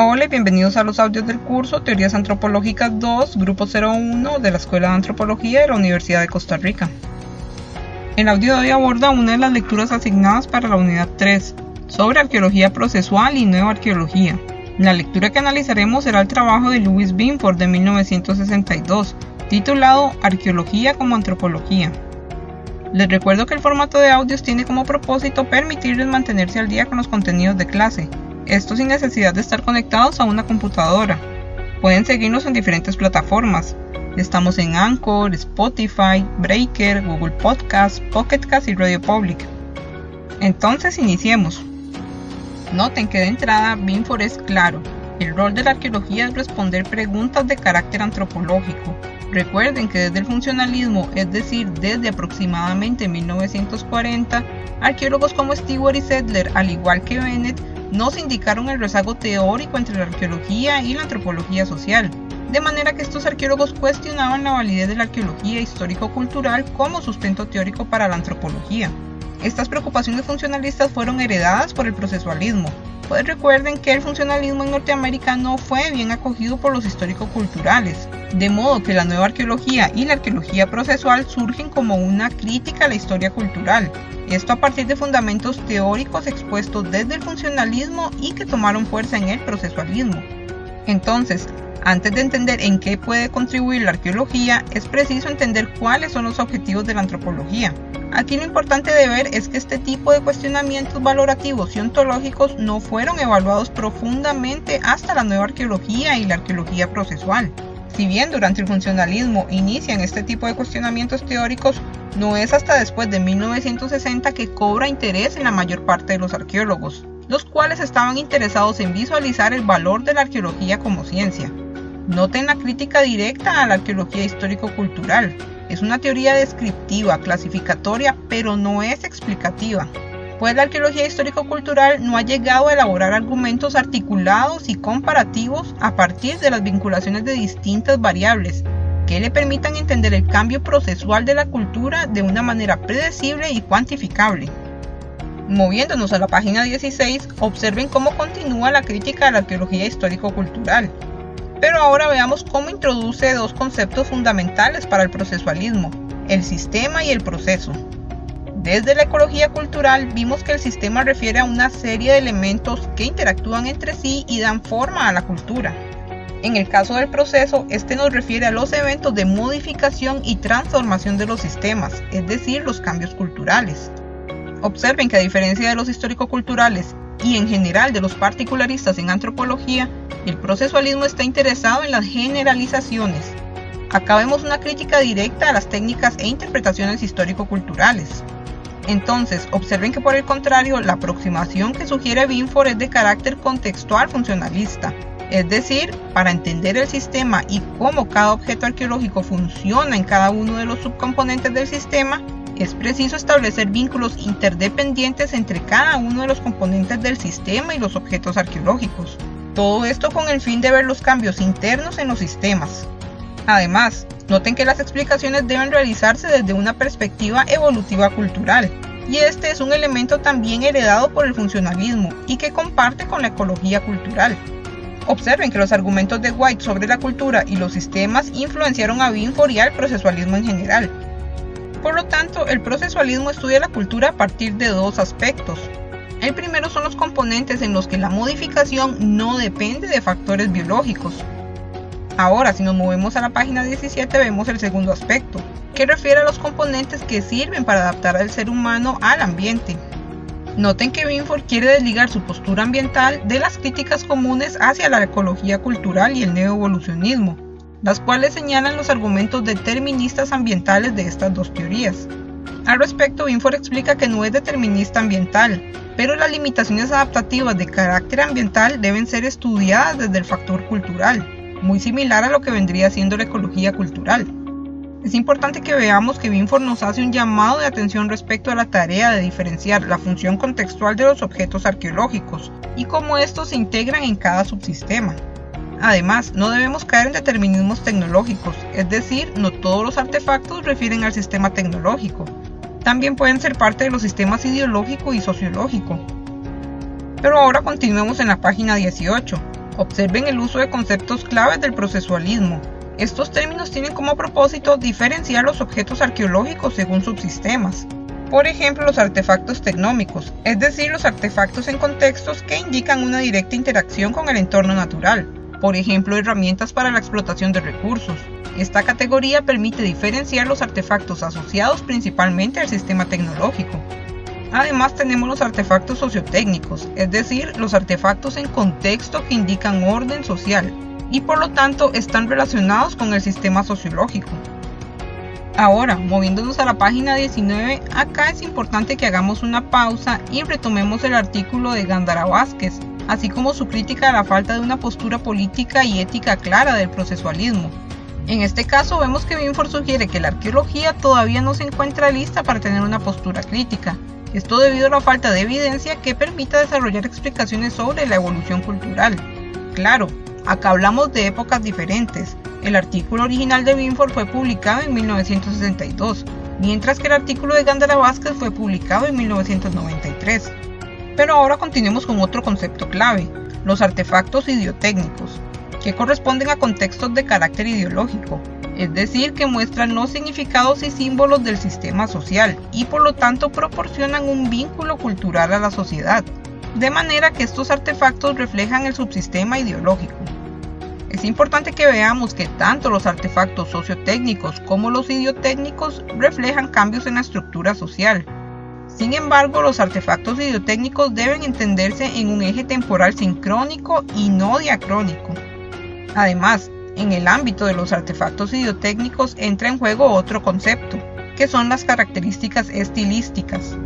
Hola y bienvenidos a los audios del curso Teorías Antropológicas 2, Grupo 01 de la Escuela de Antropología de la Universidad de Costa Rica. El audio de hoy aborda una de las lecturas asignadas para la unidad 3, sobre arqueología procesual y nueva arqueología. La lectura que analizaremos será el trabajo de Louis Binford de 1962, titulado Arqueología como Antropología. Les recuerdo que el formato de audios tiene como propósito permitirles mantenerse al día con los contenidos de clase, esto sin necesidad de estar conectados a una computadora. Pueden seguirnos en diferentes plataformas. Estamos en Anchor, Spotify, Breaker, Google Podcast, Pocket Cast y Radio Public. Entonces iniciemos. Noten que de entrada Binford es claro. El rol de la arqueología es responder preguntas de carácter antropológico. Recuerden que desde el funcionalismo, es decir, desde aproximadamente 1940, arqueólogos como Stewart y Sedler, al igual que Bennett, nos indicaron el rezago teórico entre la arqueología y la antropología social, de manera que estos arqueólogos cuestionaban la validez de la arqueología histórico-cultural como sustento teórico para la antropología. Estas preocupaciones funcionalistas fueron heredadas por el procesualismo, pues recuerden que el funcionalismo en Norteamérica no fue bien acogido por los histórico-culturales, de modo que la nueva arqueología y la arqueología procesual surgen como una crítica a la historia cultural, esto a partir de fundamentos teóricos expuestos desde el funcionalismo y que tomaron fuerza en el procesualismo. Entonces, antes de entender en qué puede contribuir la arqueología, es preciso entender cuáles son los objetivos de la antropología. Aquí lo importante de ver es que este tipo de cuestionamientos valorativos y ontológicos no fueron evaluados profundamente hasta la nueva arqueología y la arqueología procesual. Si bien durante el funcionalismo inician este tipo de cuestionamientos teóricos, no es hasta después de 1960 que cobra interés en la mayor parte de los arqueólogos, los cuales estaban interesados en visualizar el valor de la arqueología como ciencia. Noten la crítica directa a la arqueología histórico-cultural. Es una teoría descriptiva, clasificatoria, pero no es explicativa pues la arqueología histórico-cultural no ha llegado a elaborar argumentos articulados y comparativos a partir de las vinculaciones de distintas variables que le permitan entender el cambio procesual de la cultura de una manera predecible y cuantificable. Moviéndonos a la página 16, observen cómo continúa la crítica a la arqueología histórico-cultural. Pero ahora veamos cómo introduce dos conceptos fundamentales para el procesualismo, el sistema y el proceso. Desde la ecología cultural vimos que el sistema refiere a una serie de elementos que interactúan entre sí y dan forma a la cultura. En el caso del proceso, este nos refiere a los eventos de modificación y transformación de los sistemas, es decir, los cambios culturales. Observen que a diferencia de los histórico-culturales y en general de los particularistas en antropología, el procesualismo está interesado en las generalizaciones. Acá vemos una crítica directa a las técnicas e interpretaciones histórico-culturales. Entonces, observen que por el contrario, la aproximación que sugiere Binford es de carácter contextual funcionalista. Es decir, para entender el sistema y cómo cada objeto arqueológico funciona en cada uno de los subcomponentes del sistema, es preciso establecer vínculos interdependientes entre cada uno de los componentes del sistema y los objetos arqueológicos. Todo esto con el fin de ver los cambios internos en los sistemas. Además, Noten que las explicaciones deben realizarse desde una perspectiva evolutiva cultural, y este es un elemento también heredado por el funcionalismo y que comparte con la ecología cultural. Observen que los argumentos de White sobre la cultura y los sistemas influenciaron a Binford y al procesualismo en general. Por lo tanto, el procesualismo estudia la cultura a partir de dos aspectos. El primero son los componentes en los que la modificación no depende de factores biológicos, Ahora, si nos movemos a la página 17, vemos el segundo aspecto, que refiere a los componentes que sirven para adaptar al ser humano al ambiente. Noten que Binford quiere desligar su postura ambiental de las críticas comunes hacia la ecología cultural y el neoevolucionismo, las cuales señalan los argumentos deterministas ambientales de estas dos teorías. Al respecto, Binford explica que no es determinista ambiental, pero las limitaciones adaptativas de carácter ambiental deben ser estudiadas desde el factor cultural muy similar a lo que vendría siendo la ecología cultural. Es importante que veamos que Binford nos hace un llamado de atención respecto a la tarea de diferenciar la función contextual de los objetos arqueológicos y cómo estos se integran en cada subsistema. Además, no debemos caer en determinismos tecnológicos, es decir, no todos los artefactos refieren al sistema tecnológico. También pueden ser parte de los sistemas ideológico y sociológico. Pero ahora continuemos en la página 18, Observen el uso de conceptos claves del procesualismo. Estos términos tienen como propósito diferenciar los objetos arqueológicos según subsistemas. Por ejemplo, los artefactos tecnómicos, es decir, los artefactos en contextos que indican una directa interacción con el entorno natural, por ejemplo, herramientas para la explotación de recursos. Esta categoría permite diferenciar los artefactos asociados principalmente al sistema tecnológico. Además tenemos los artefactos sociotécnicos, es decir, los artefactos en contexto que indican orden social y por lo tanto están relacionados con el sistema sociológico. Ahora, moviéndonos a la página 19, acá es importante que hagamos una pausa y retomemos el artículo de Gándara Vázquez, así como su crítica a la falta de una postura política y ética clara del procesualismo. En este caso vemos que Binford sugiere que la arqueología todavía no se encuentra lista para tener una postura crítica, esto debido a la falta de evidencia que permita desarrollar explicaciones sobre la evolución cultural. Claro, acá hablamos de épocas diferentes, el artículo original de Binford fue publicado en 1962, mientras que el artículo de Gándara Vázquez fue publicado en 1993. Pero ahora continuemos con otro concepto clave, los artefactos idiotécnicos, que corresponden a contextos de carácter ideológico, es decir, que muestran los significados y símbolos del sistema social y por lo tanto proporcionan un vínculo cultural a la sociedad, de manera que estos artefactos reflejan el subsistema ideológico. Es importante que veamos que tanto los artefactos sociotécnicos como los idiotécnicos reflejan cambios en la estructura social. Sin embargo, los artefactos idiotécnicos deben entenderse en un eje temporal sincrónico y no diacrónico. Además, en el ámbito de los artefactos idiotécnicos entra en juego otro concepto, que son las características estilísticas.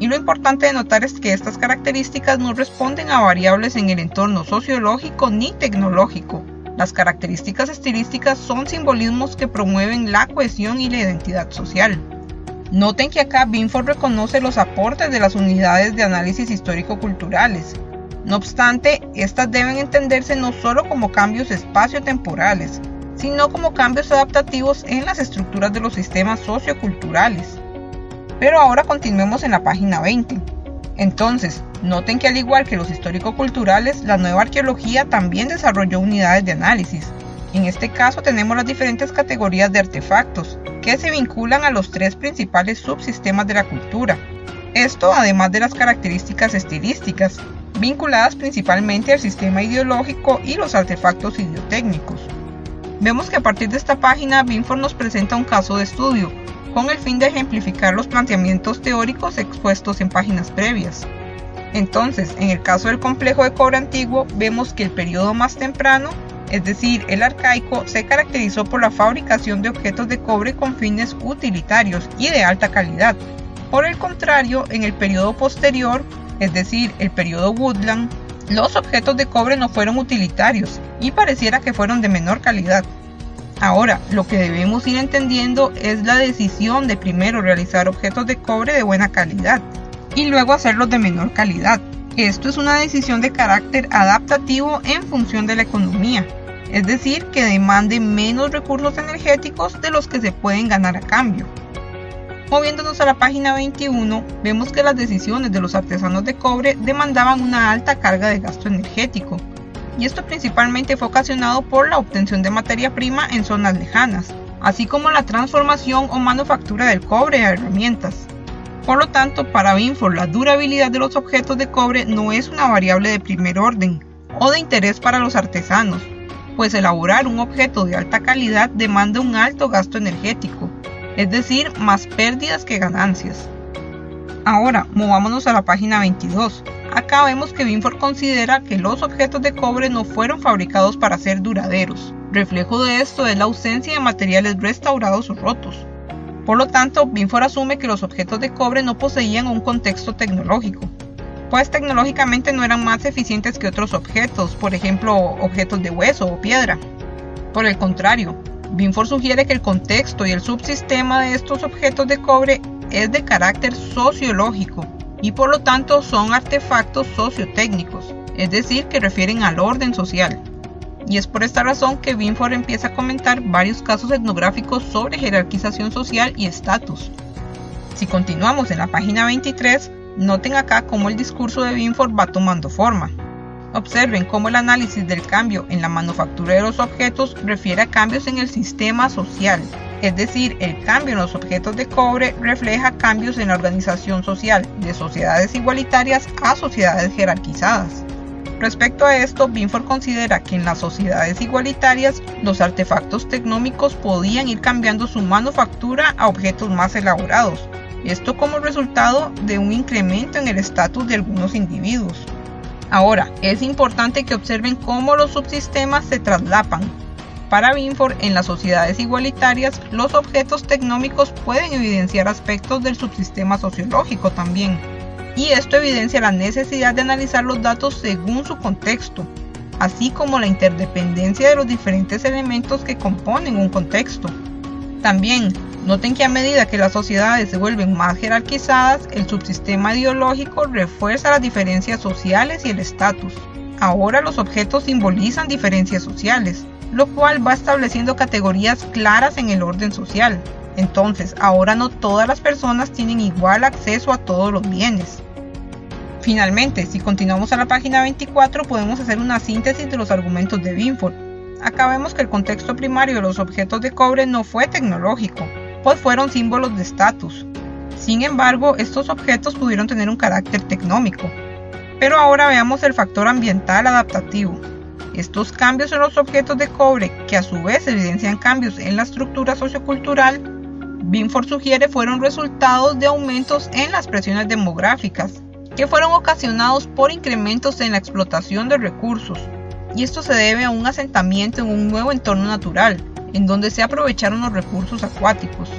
Y lo importante de notar es que estas características no responden a variables en el entorno sociológico ni tecnológico, las características estilísticas son simbolismos que promueven la cohesión y la identidad social. Noten que acá Binford reconoce los aportes de las unidades de análisis histórico-culturales. No obstante, estas deben entenderse no solo como cambios espacio-temporales, sino como cambios adaptativos en las estructuras de los sistemas socioculturales. Pero ahora continuemos en la página 20. Entonces, noten que al igual que los histórico-culturales, la nueva arqueología también desarrolló unidades de análisis. En este caso tenemos las diferentes categorías de artefactos, que se vinculan a los tres principales subsistemas de la cultura. Esto además de las características estilísticas, vinculadas principalmente al sistema ideológico y los artefactos idiotécnicos. Vemos que a partir de esta página Binford nos presenta un caso de estudio, con el fin de ejemplificar los planteamientos teóricos expuestos en páginas previas. Entonces, en el caso del complejo de cobre antiguo, vemos que el periodo más temprano, es decir, el arcaico, se caracterizó por la fabricación de objetos de cobre con fines utilitarios y de alta calidad. Por el contrario, en el periodo posterior, es decir, el periodo Woodland, los objetos de cobre no fueron utilitarios y pareciera que fueron de menor calidad. Ahora, lo que debemos ir entendiendo es la decisión de primero realizar objetos de cobre de buena calidad y luego hacerlos de menor calidad. Esto es una decisión de carácter adaptativo en función de la economía, es decir, que demande menos recursos energéticos de los que se pueden ganar a cambio. Moviéndonos a la página 21, vemos que las decisiones de los artesanos de cobre demandaban una alta carga de gasto energético, y esto principalmente fue ocasionado por la obtención de materia prima en zonas lejanas, así como la transformación o manufactura del cobre a herramientas. Por lo tanto, para Binford la durabilidad de los objetos de cobre no es una variable de primer orden o de interés para los artesanos, pues elaborar un objeto de alta calidad demanda un alto gasto energético, es decir, más pérdidas que ganancias. Ahora, movámonos a la página 22. Acá vemos que Binford considera que los objetos de cobre no fueron fabricados para ser duraderos. Reflejo de esto es la ausencia de materiales restaurados o rotos. Por lo tanto, Binford asume que los objetos de cobre no poseían un contexto tecnológico, pues tecnológicamente no eran más eficientes que otros objetos, por ejemplo, objetos de hueso o piedra. Por el contrario, Binford sugiere que el contexto y el subsistema de estos objetos de cobre es de carácter sociológico y por lo tanto son artefactos sociotécnicos, es decir, que refieren al orden social. Y es por esta razón que Binford empieza a comentar varios casos etnográficos sobre jerarquización social y estatus. Si continuamos en la página 23, noten acá cómo el discurso de Binford va tomando forma. Observen cómo el análisis del cambio en la manufactura de los objetos refiere a cambios en el sistema social, es decir, el cambio en los objetos de cobre refleja cambios en la organización social de sociedades igualitarias a sociedades jerarquizadas. Respecto a esto, Binford considera que en las sociedades igualitarias los artefactos tecnómicos podían ir cambiando su manufactura a objetos más elaborados, esto como resultado de un incremento en el estatus de algunos individuos. Ahora, es importante que observen cómo los subsistemas se traslapan. Para Binford, en las sociedades igualitarias, los objetos tecnómicos pueden evidenciar aspectos del subsistema sociológico también. Y esto evidencia la necesidad de analizar los datos según su contexto, así como la interdependencia de los diferentes elementos que componen un contexto. También, noten que a medida que las sociedades se vuelven más jerarquizadas, el subsistema ideológico refuerza las diferencias sociales y el estatus. Ahora los objetos simbolizan diferencias sociales, lo cual va estableciendo categorías claras en el orden social. Entonces, ahora no todas las personas tienen igual acceso a todos los bienes. Finalmente, si continuamos a la página 24, podemos hacer una síntesis de los argumentos de Binford Acá vemos que el contexto primario de los objetos de cobre no fue tecnológico, pues fueron símbolos de estatus. Sin embargo, estos objetos pudieron tener un carácter tecnómico. Pero ahora veamos el factor ambiental adaptativo. Estos cambios en los objetos de cobre, que a su vez evidencian cambios en la estructura sociocultural, Binford sugiere fueron resultados de aumentos en las presiones demográficas, que fueron ocasionados por incrementos en la explotación de recursos, y esto se debe a un asentamiento en un nuevo entorno natural, en donde se aprovecharon los recursos acuáticos.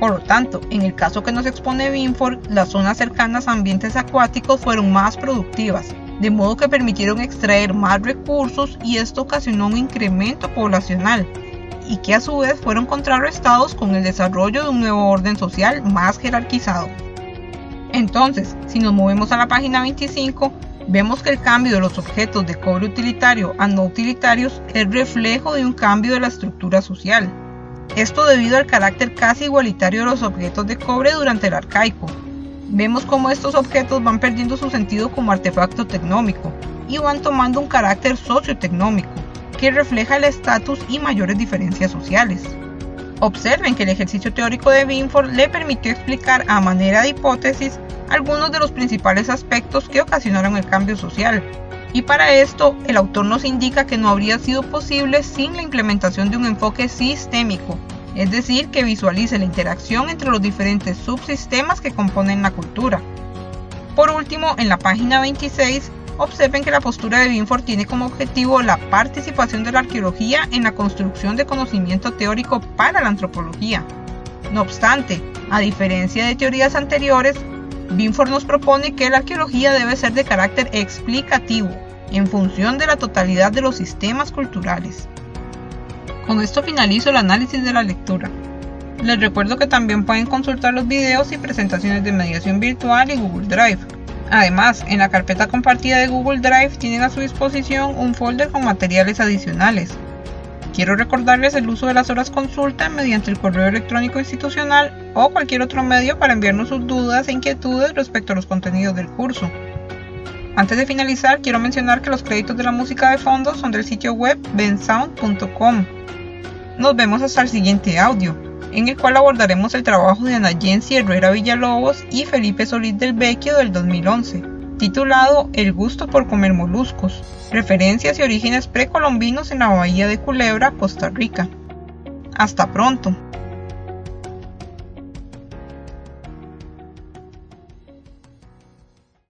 Por lo tanto, en el caso que nos expone Binford, las zonas cercanas a ambientes acuáticos fueron más productivas, de modo que permitieron extraer más recursos y esto ocasionó un incremento poblacional, y que a su vez fueron contrarrestados con el desarrollo de un nuevo orden social más jerarquizado. Entonces, si nos movemos a la página 25, Vemos que el cambio de los objetos de cobre utilitario a no utilitarios es reflejo de un cambio de la estructura social. Esto debido al carácter casi igualitario de los objetos de cobre durante el arcaico. Vemos cómo estos objetos van perdiendo su sentido como artefacto tecnómico y van tomando un carácter sociotecnómico, que refleja el estatus y mayores diferencias sociales. Observen que el ejercicio teórico de Binford le permitió explicar a manera de hipótesis algunos de los principales aspectos que ocasionaron el cambio social. Y para esto, el autor nos indica que no habría sido posible sin la implementación de un enfoque sistémico, es decir, que visualice la interacción entre los diferentes subsistemas que componen la cultura. Por último, en la página 26, observen que la postura de Binford tiene como objetivo la participación de la arqueología en la construcción de conocimiento teórico para la antropología. No obstante, a diferencia de teorías anteriores, Binford nos propone que la arqueología debe ser de carácter explicativo, en función de la totalidad de los sistemas culturales. Con esto finalizo el análisis de la lectura. Les recuerdo que también pueden consultar los videos y presentaciones de mediación virtual y Google Drive. Además, en la carpeta compartida de Google Drive tienen a su disposición un folder con materiales adicionales, Quiero recordarles el uso de las horas consulta mediante el correo electrónico institucional o cualquier otro medio para enviarnos sus dudas e inquietudes respecto a los contenidos del curso. Antes de finalizar, quiero mencionar que los créditos de la música de fondo son del sitio web bensound.com. Nos vemos hasta el siguiente audio, en el cual abordaremos el trabajo de Ana Jensi Herrera Villalobos y Felipe Solís del Vecchio del 2011 titulado El gusto por comer moluscos, referencias y orígenes precolombinos en la bahía de Culebra, Costa Rica. Hasta pronto.